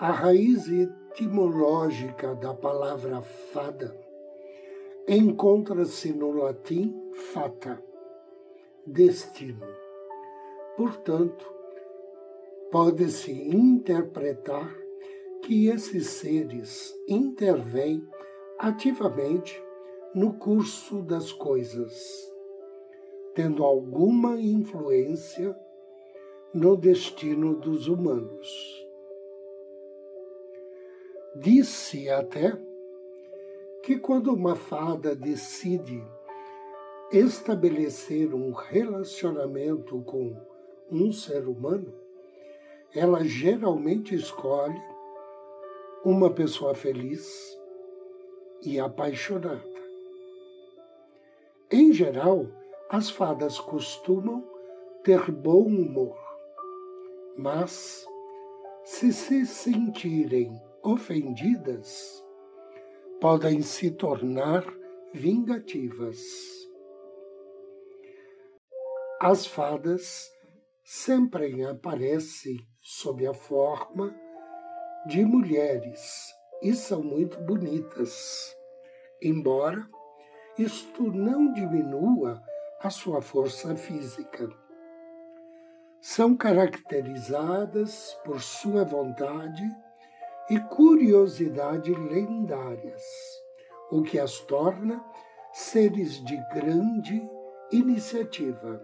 A raiz etimológica da palavra fada encontra-se no latim fata, destino. Portanto, pode-se interpretar que esses seres intervêm ativamente no curso das coisas, tendo alguma influência no destino dos humanos. Disse até que quando uma fada decide estabelecer um relacionamento com um ser humano, ela geralmente escolhe uma pessoa feliz e apaixonada. Em geral, as fadas costumam ter bom humor, mas se se sentirem ofendidas podem se tornar vingativas. As fadas sempre aparecem sob a forma de mulheres e são muito bonitas, embora isto não diminua a sua força física. São caracterizadas por sua vontade e curiosidade lendárias, o que as torna seres de grande iniciativa.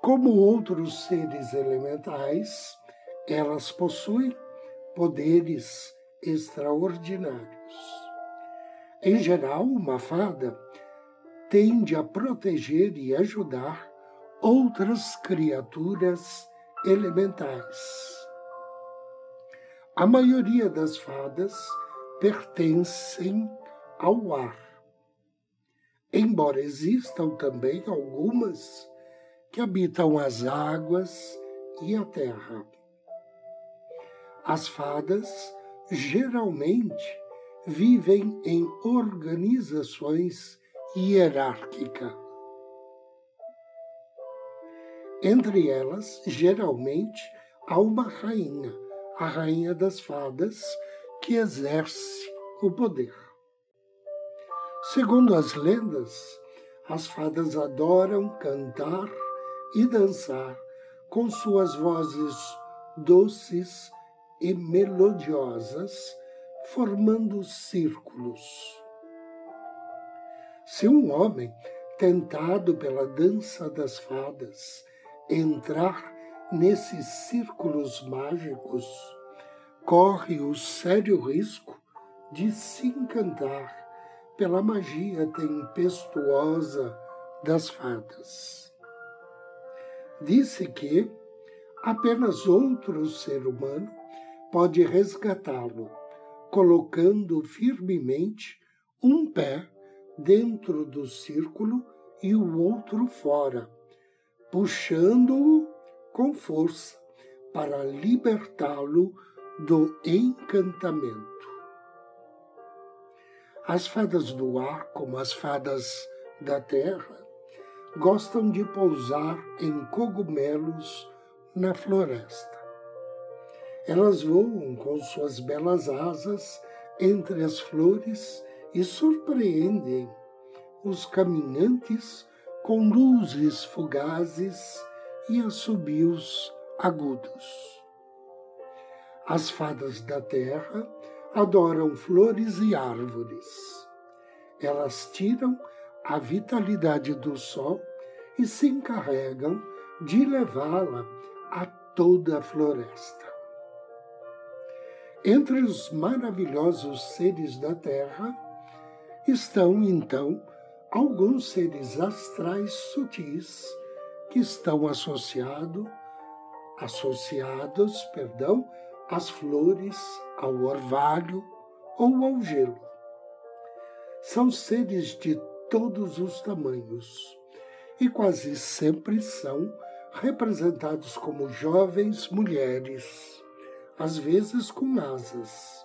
Como outros seres elementais, elas possuem poderes extraordinários. Em geral, uma fada tende a proteger e ajudar outras criaturas elementais a maioria das fadas pertencem ao ar, embora existam também algumas que habitam as águas e a terra. As fadas geralmente vivem em organizações hierárquicas. Entre elas, geralmente, há uma rainha a rainha das fadas que exerce o poder. Segundo as lendas, as fadas adoram cantar e dançar com suas vozes doces e melodiosas, formando círculos. Se um homem, tentado pela dança das fadas, entrar nesses círculos mágicos, corre o sério risco de se encantar pela magia tempestuosa das fadas. Disse que apenas outro ser humano pode resgatá-lo, colocando firmemente um pé dentro do círculo e o outro fora, puxando-o com força para libertá-lo do encantamento. As fadas do ar, como as fadas da terra, gostam de pousar em cogumelos na floresta. Elas voam com suas belas asas entre as flores e surpreendem os caminhantes com luzes fugazes e assobios agudos. As fadas da terra adoram flores e árvores. Elas tiram a vitalidade do sol e se encarregam de levá-la a toda a floresta. Entre os maravilhosos seres da terra estão, então, alguns seres astrais sutis que estão associado, associados perdão, às flores, ao orvalho ou ao gelo. São seres de todos os tamanhos e quase sempre são representados como jovens mulheres, às vezes com asas.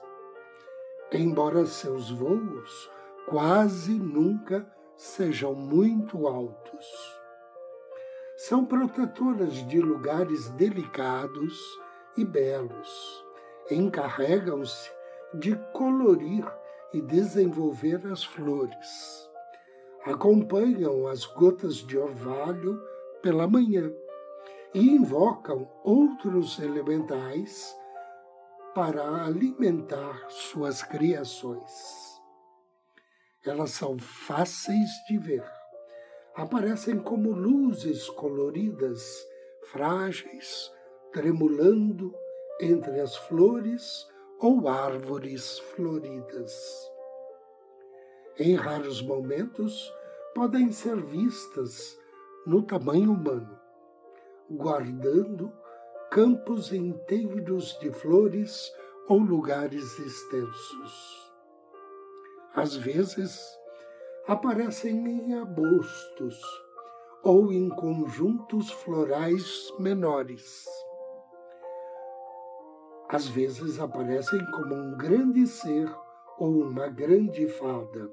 Embora seus voos quase nunca sejam muito altos. São protetoras de lugares delicados e belos. Encarregam-se de colorir e desenvolver as flores. Acompanham as gotas de orvalho pela manhã e invocam outros elementais para alimentar suas criações. Elas são fáceis de ver. Aparecem como luzes coloridas, frágeis, tremulando entre as flores ou árvores floridas. Em raros momentos, podem ser vistas no tamanho humano guardando campos inteiros de flores ou lugares extensos. Às vezes, aparecem em arbustos ou em conjuntos florais menores. Às vezes aparecem como um grande ser ou uma grande fada,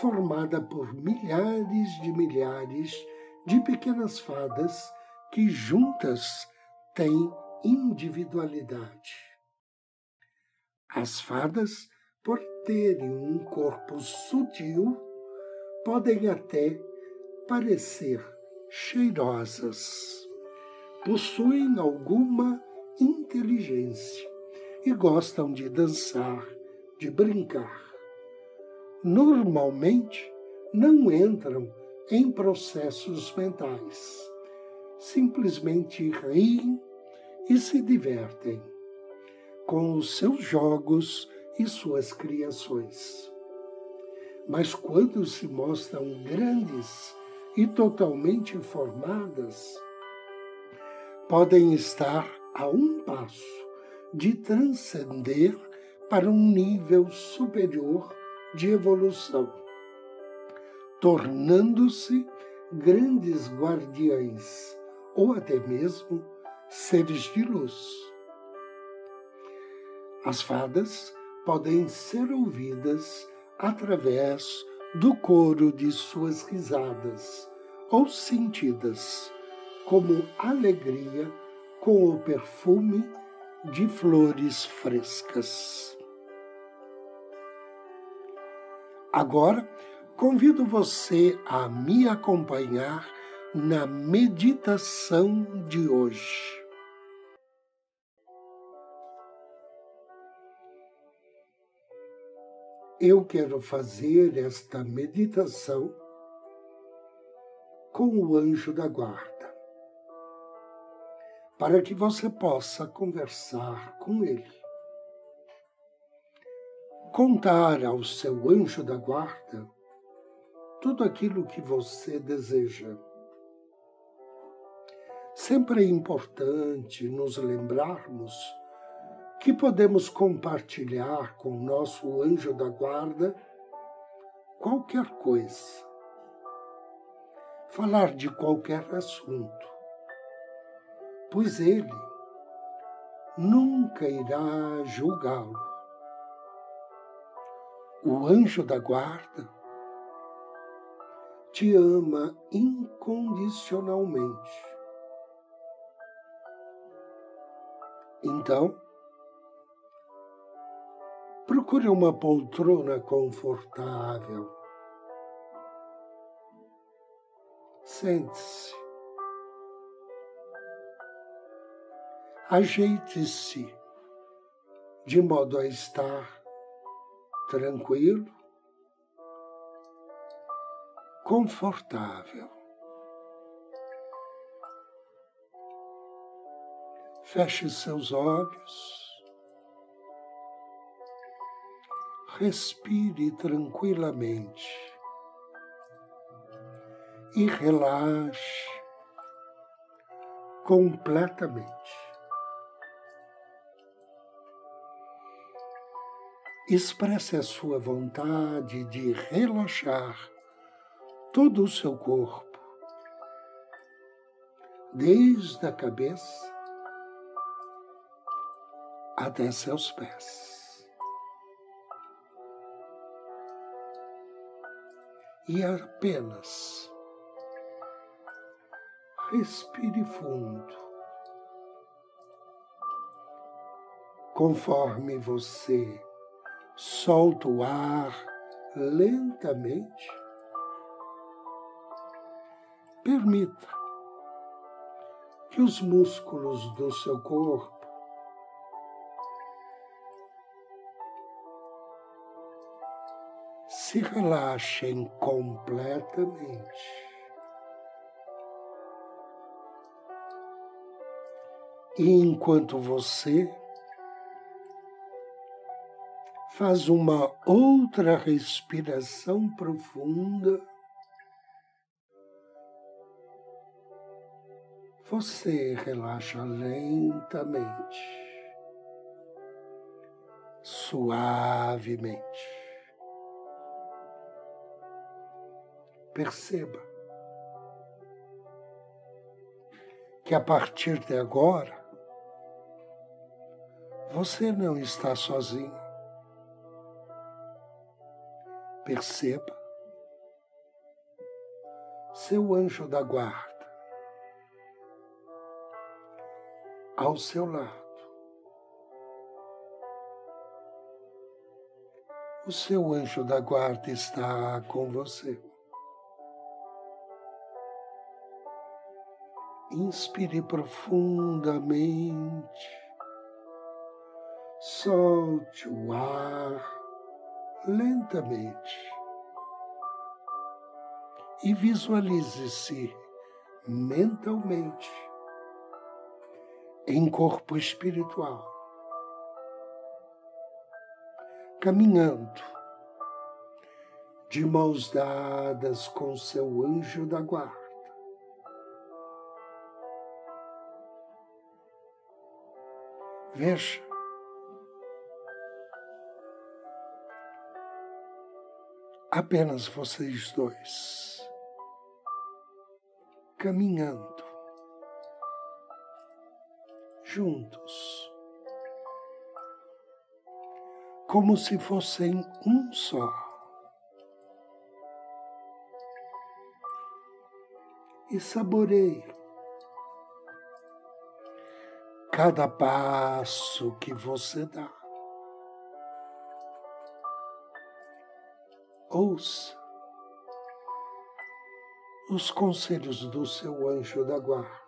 formada por milhares de milhares de pequenas fadas que juntas têm individualidade. As fadas, por terem um corpo sutil, podem até parecer cheirosas. Possuem alguma inteligência e gostam de dançar, de brincar. Normalmente não entram em processos mentais simplesmente riem e se divertem com os seus jogos e suas criações. Mas quando se mostram grandes e totalmente formadas, podem estar a um passo de transcender para um nível superior de evolução, tornando-se grandes guardiães ou até mesmo seres de luz. As fadas podem ser ouvidas através do coro de suas risadas ou sentidas como alegria com o perfume de flores frescas. Agora, convido você a me acompanhar na meditação de hoje. Eu quero fazer esta meditação com o anjo da guarda, para que você possa conversar com ele. Contar ao seu anjo da guarda tudo aquilo que você deseja. Sempre é importante nos lembrarmos que podemos compartilhar com o nosso anjo da guarda qualquer coisa, falar de qualquer assunto, pois ele nunca irá julgá-lo. O anjo da guarda te ama incondicionalmente Então, procure uma poltrona confortável. Sente-se Ajeite-se de modo a estar tranquilo, confortável. Feche seus olhos. Respire tranquilamente e relaxe completamente. Expresse a sua vontade de relaxar todo o seu corpo, desde a cabeça até seus pés. E apenas respire fundo. Conforme você solta o ar lentamente, permita que os músculos do seu corpo se relaxem completamente. E enquanto você faz uma outra respiração profunda, você relaxa lentamente, suavemente. Perceba que a partir de agora você não está sozinho. Perceba seu anjo da guarda ao seu lado. O seu anjo da guarda está com você. Inspire profundamente. Solte o ar lentamente. E visualize-se mentalmente em corpo espiritual, caminhando de mãos dadas com seu anjo da guarda Veja. Apenas vocês dois caminhando juntos, como se fossem um só. E saboreie cada passo que você dá. Ouça os conselhos do seu anjo da guarda.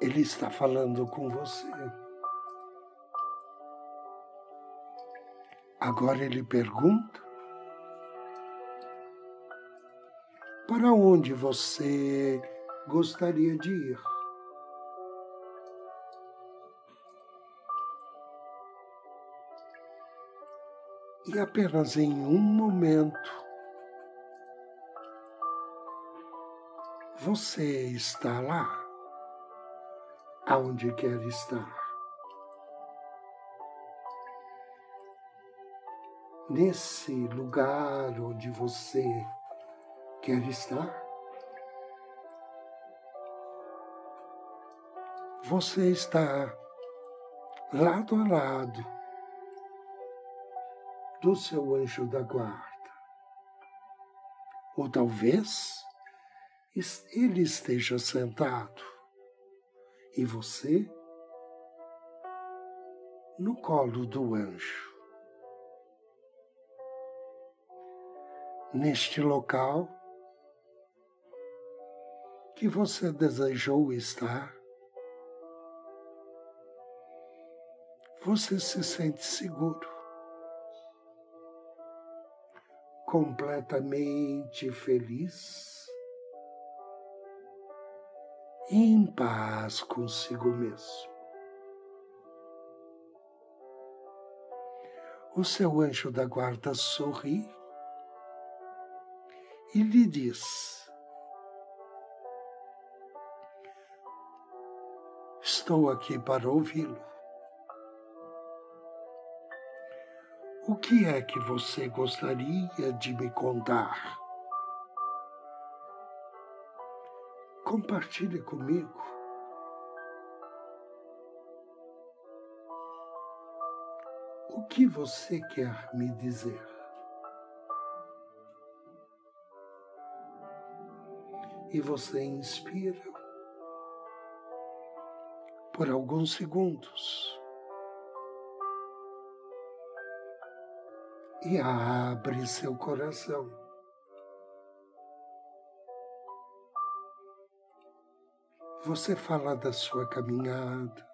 Ele está falando com você. Agora ele pergunta para onde você gostaria de ir. E apenas em um momento você está lá aonde quer estar. Nesse lugar onde você quer estar? Você está lado a lado do seu anjo da guarda. Ou talvez ele esteja sentado e você no colo do anjo. Neste local, que você desejou estar, você se sente seguro, completamente feliz em paz consigo mesmo. O seu anjo da guarda sorri e lhe diz: Estou aqui para ouvi-lo. O que é que você gostaria de me contar? Compartilhe comigo. O que você quer me dizer? E você inspira por alguns segundos. E abre seu coração. Você fala da sua caminhada,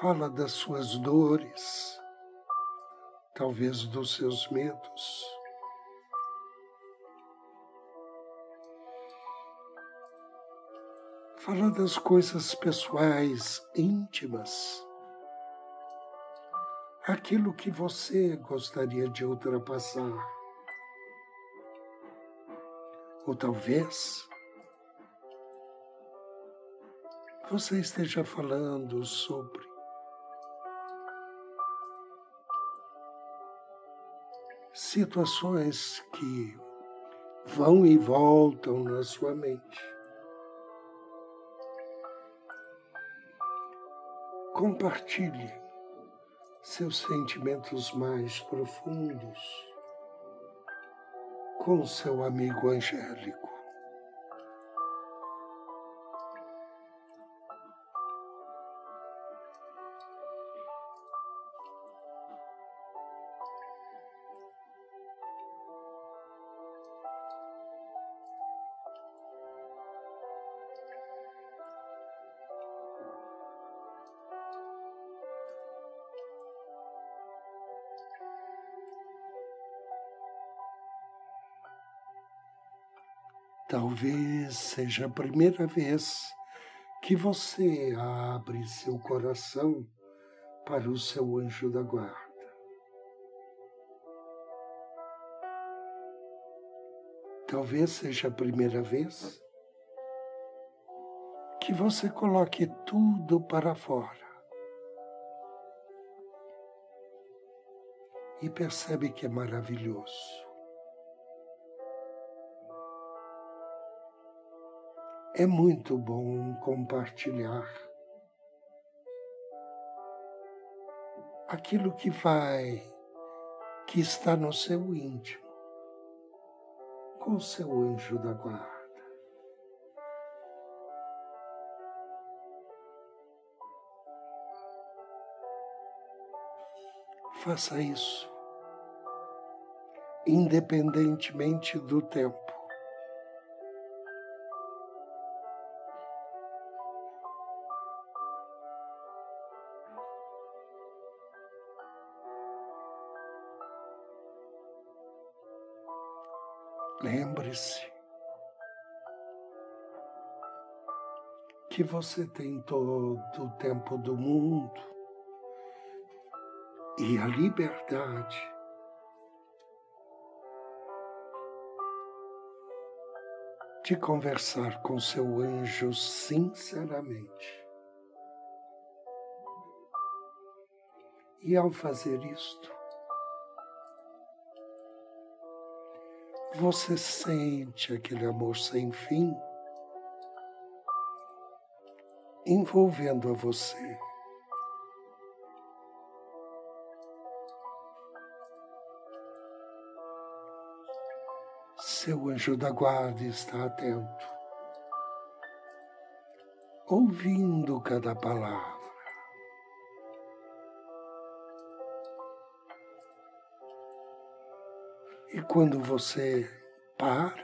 fala das suas dores, talvez dos seus medos. Fala das coisas pessoais, íntimas aquilo que você gostaria de ultrapassar. Ou talvez você esteja falando sobre situações que vão e voltam na sua mente. Compartilhe seus sentimentos mais profundos com seu amigo angélico. Talvez seja a primeira vez que você abre seu coração para o seu anjo da guarda. Talvez seja a primeira vez que você coloque tudo para fora e percebe que é maravilhoso. É muito bom compartilhar aquilo que vai, que está no seu íntimo, com o seu anjo da guarda. Faça isso, independentemente do tempo. Lembre-se que você tem todo o tempo do mundo e a liberdade de conversar com seu anjo sinceramente. E ao fazer isto, você sente aquele amor sem fim envolvendo a você. Seu anjo da guarda está atento, ouvindo cada palavra. E quando você para.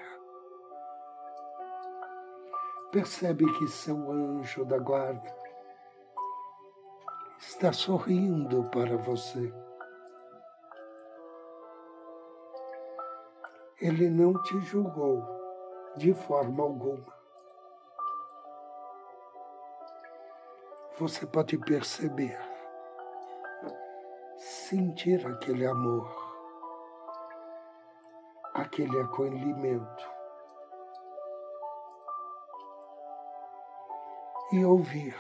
Percebe que seu anjo da guarda está sorrindo para você. Ele não te julgou de forma alguma. Você pode perceber, sentir aquele amor, aquele acolhimento e ouvir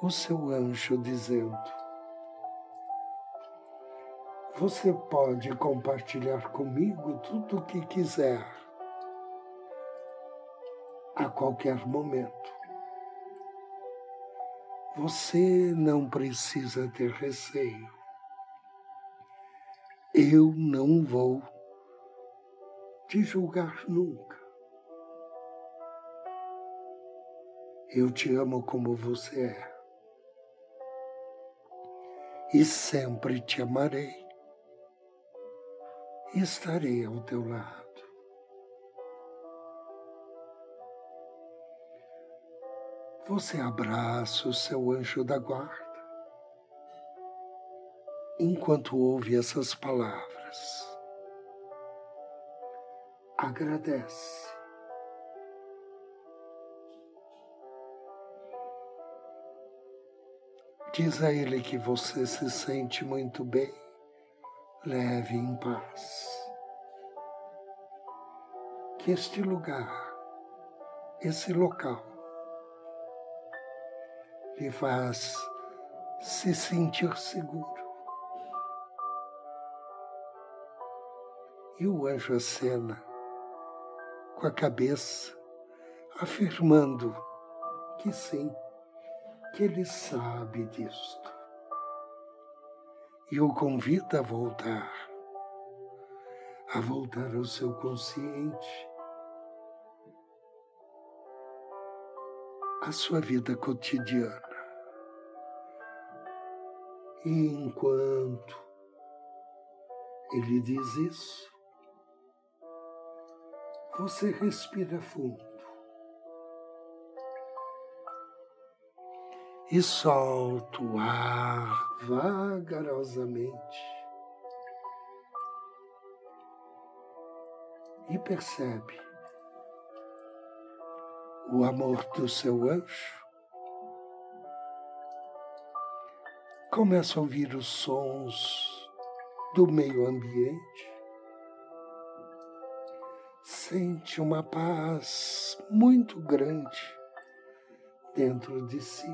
o seu anjo dizendo: Você pode compartilhar comigo tudo o que quiser, a qualquer momento. Você não precisa ter receio. Eu não vou te julgar nunca. Eu te amo como você é e sempre te amarei e estarei ao teu lado. Você abraça o seu anjo da guarda enquanto ouve essas palavras. Agradece. Diz a ele que você se sente muito bem, leve em paz. Que este lugar, esse local, lhe faz se sentir seguro. E o anjo acena com a cabeça, afirmando que sim que ele sabe disto e o convida a voltar, a voltar ao seu consciente, à sua vida cotidiana. E enquanto ele diz isso, você respira fundo. e solta o ar vagarosamente. E percebe o amor do seu anjo. Começa a ouvir os sons do meio ambiente. Sente uma paz muito grande dentro de si.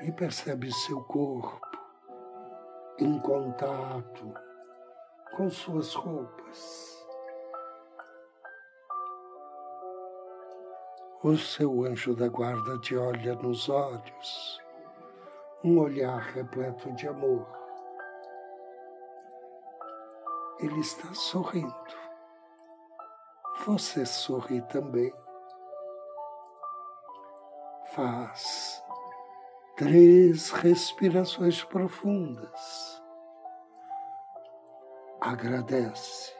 e percebe seu corpo em contato com suas roupas. O seu anjo da guarda te olha nos olhos, um olhar repleto de amor. Ele está sorrindo. Você sorri também. Faz três respirações profundas. Agradece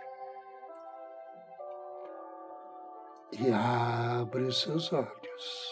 e abre os seus olhos.